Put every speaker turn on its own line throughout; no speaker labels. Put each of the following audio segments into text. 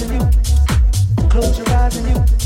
eyes and you. Close your eyes and you.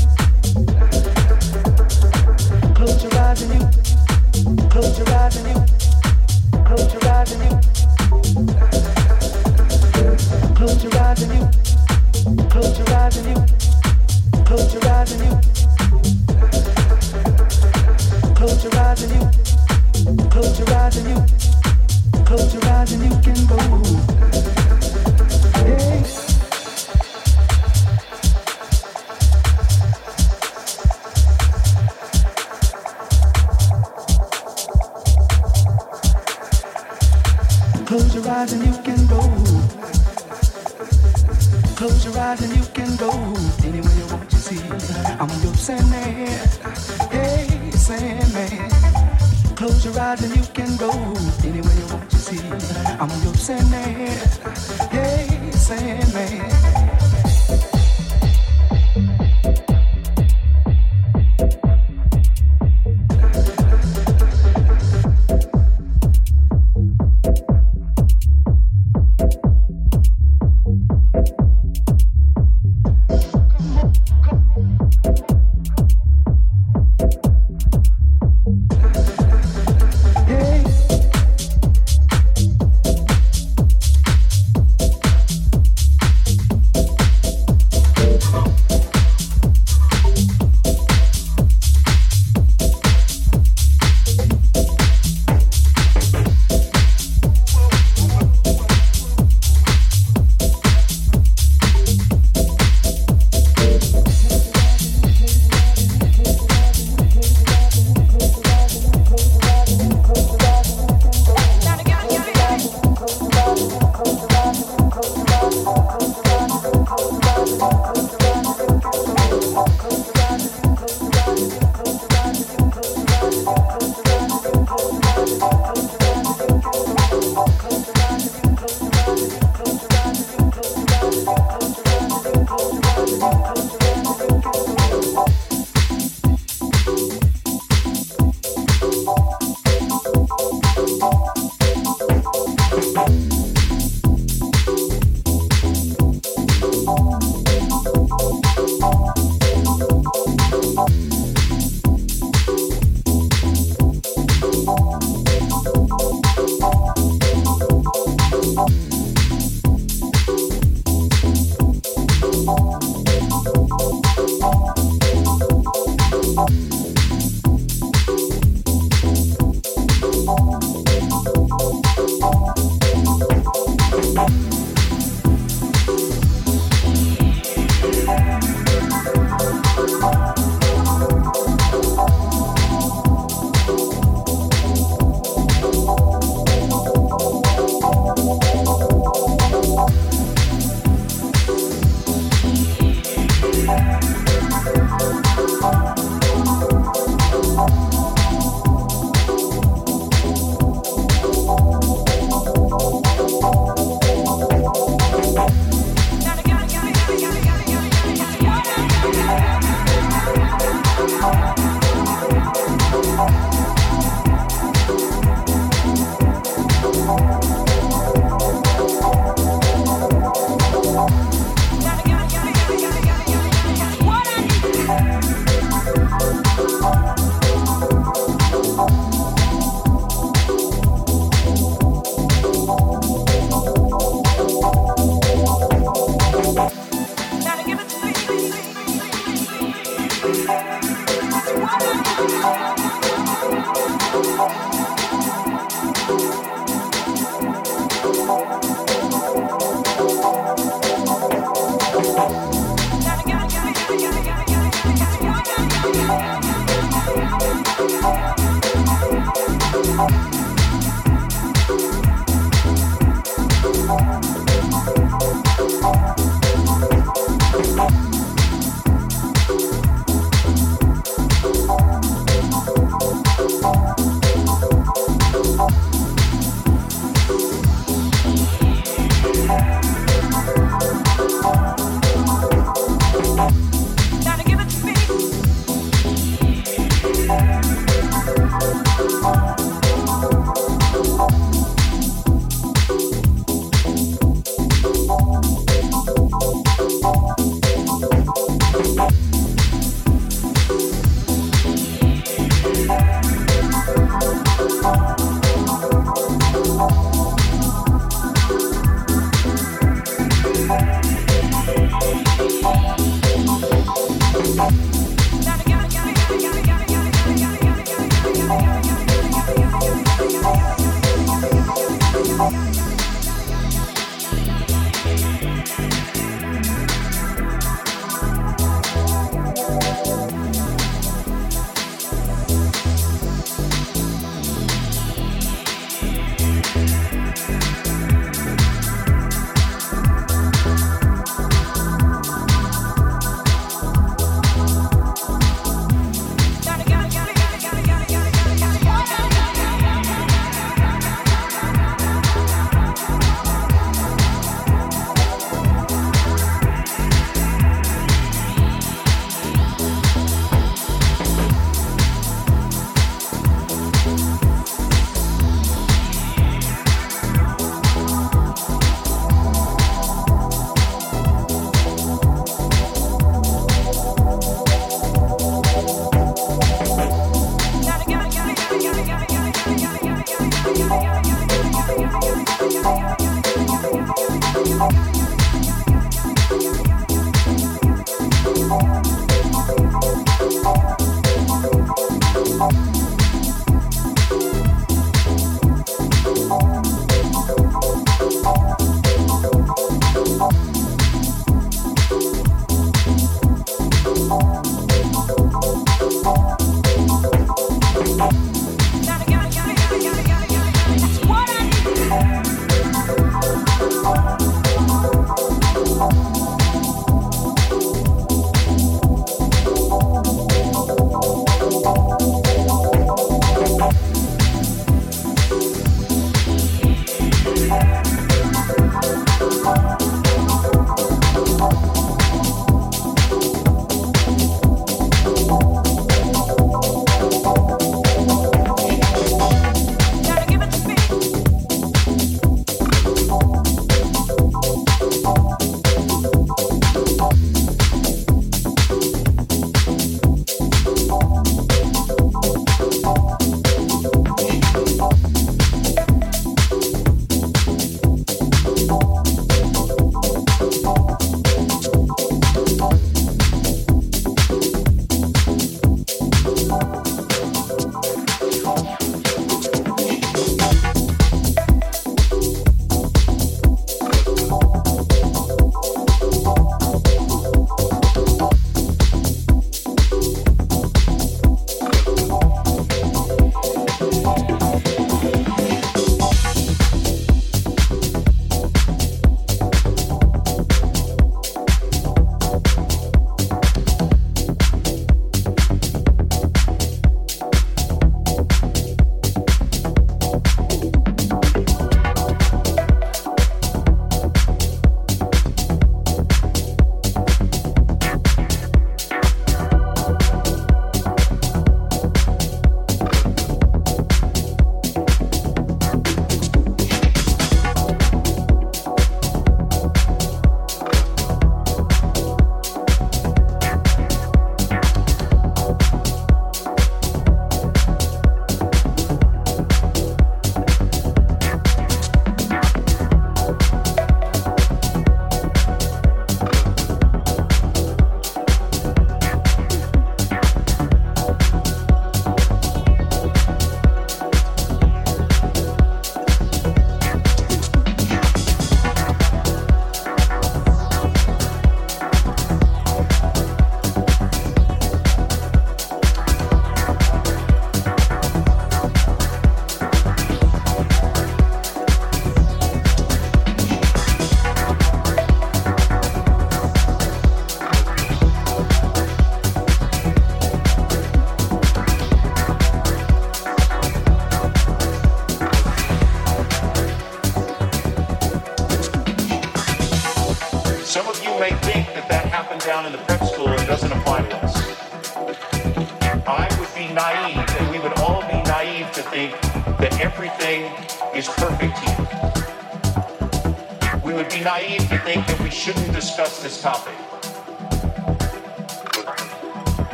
Would be naive to think that we shouldn't discuss this topic.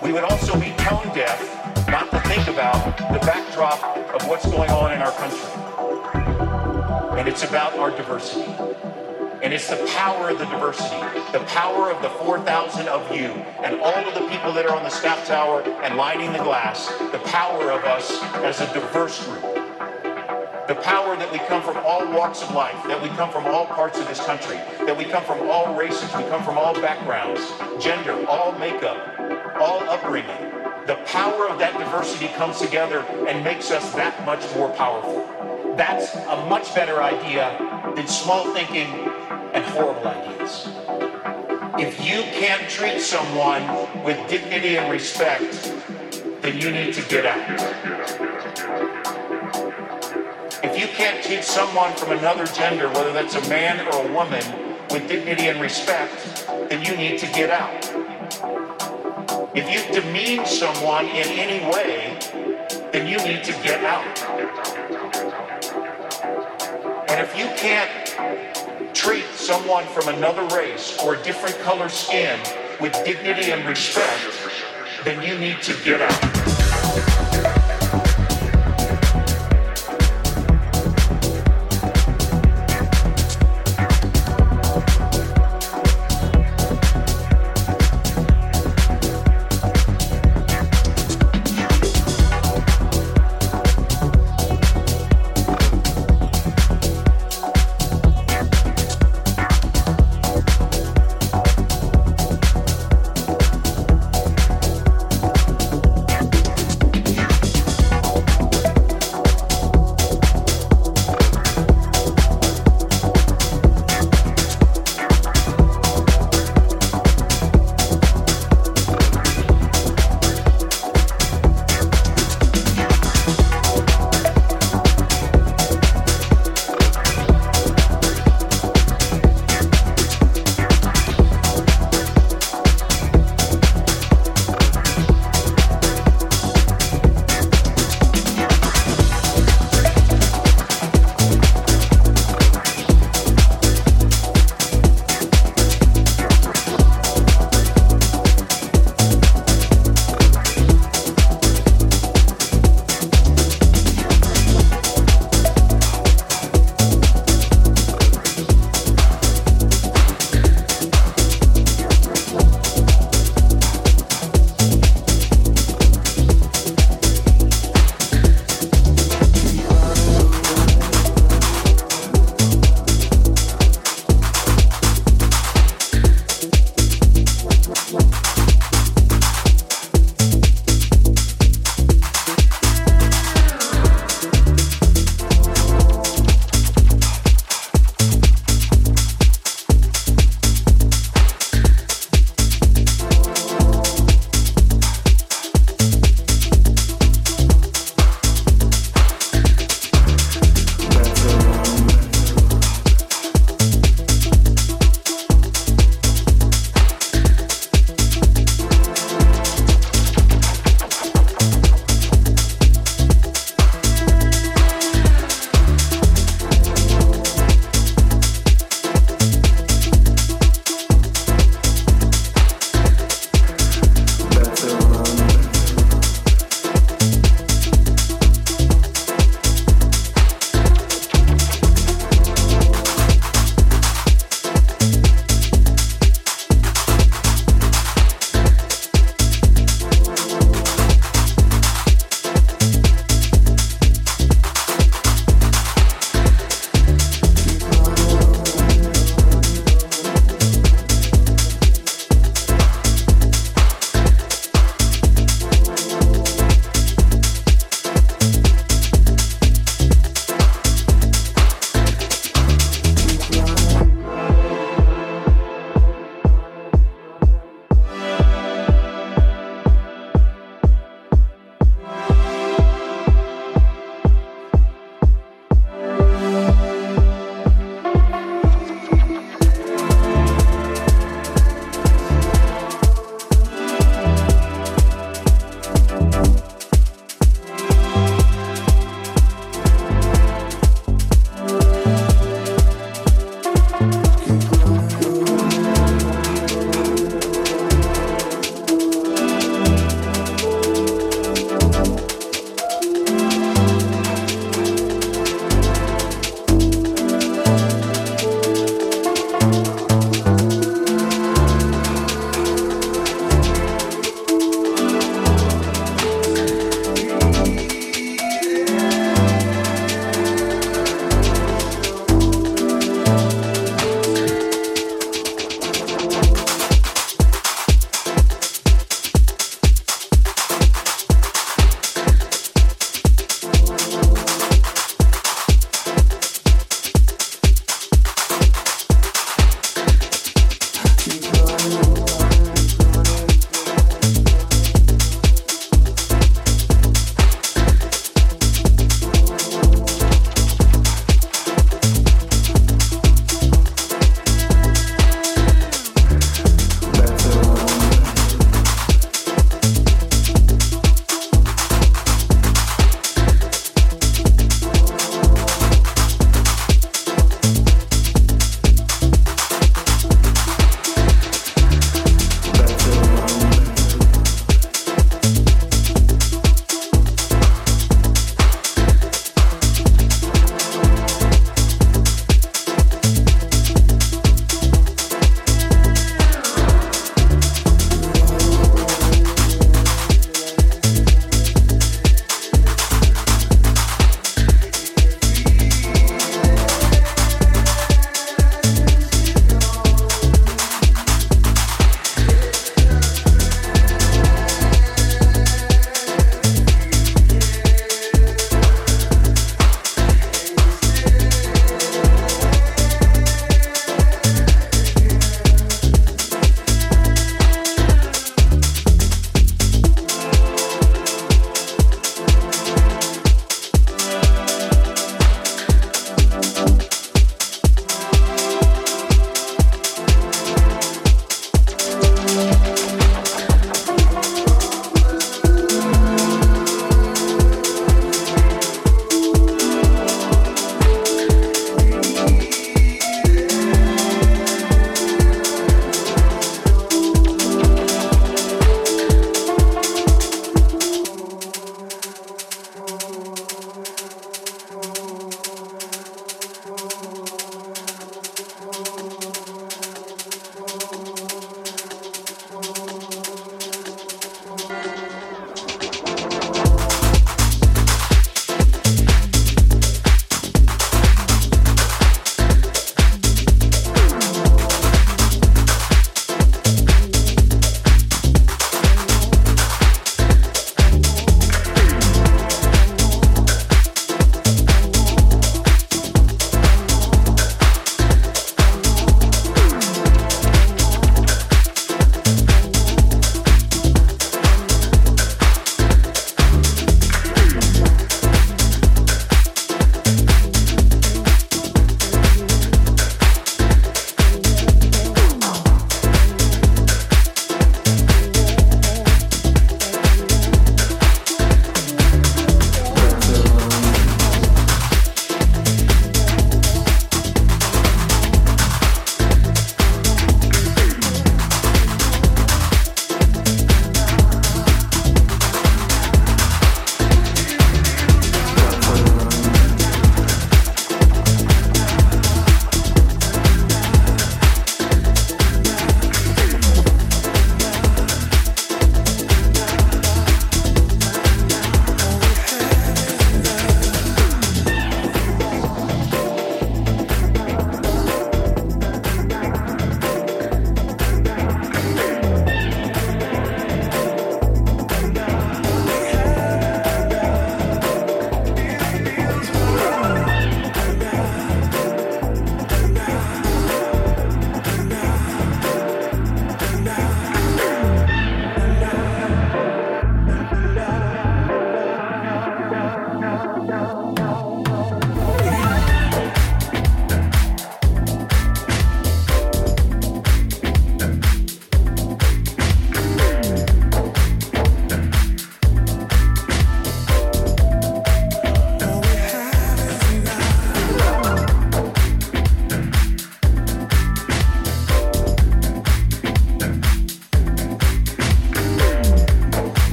We would also be tone deaf not to think about the backdrop of what's going on in our country. And it's about our diversity. And it's the power of the diversity, the power of the 4,000 of you and all of the people that are on the staff tower and lining the glass, the power of us as a diverse group. The power that we come from all walks of life, that we come from all parts of this country, that we come from all races, we come from all backgrounds, gender, all makeup, all upbringing. The power of that diversity comes together and makes us that much more powerful. That's a much better idea than small thinking and horrible ideas. If you can't treat someone with dignity and respect, then you need to get out. Can't treat someone from another gender, whether that's a man or a woman, with dignity and respect, then you need to get out. If you demean someone in any way, then you need to get out. And if you can't treat someone from another race or a different color skin with dignity and respect, then you need to get out.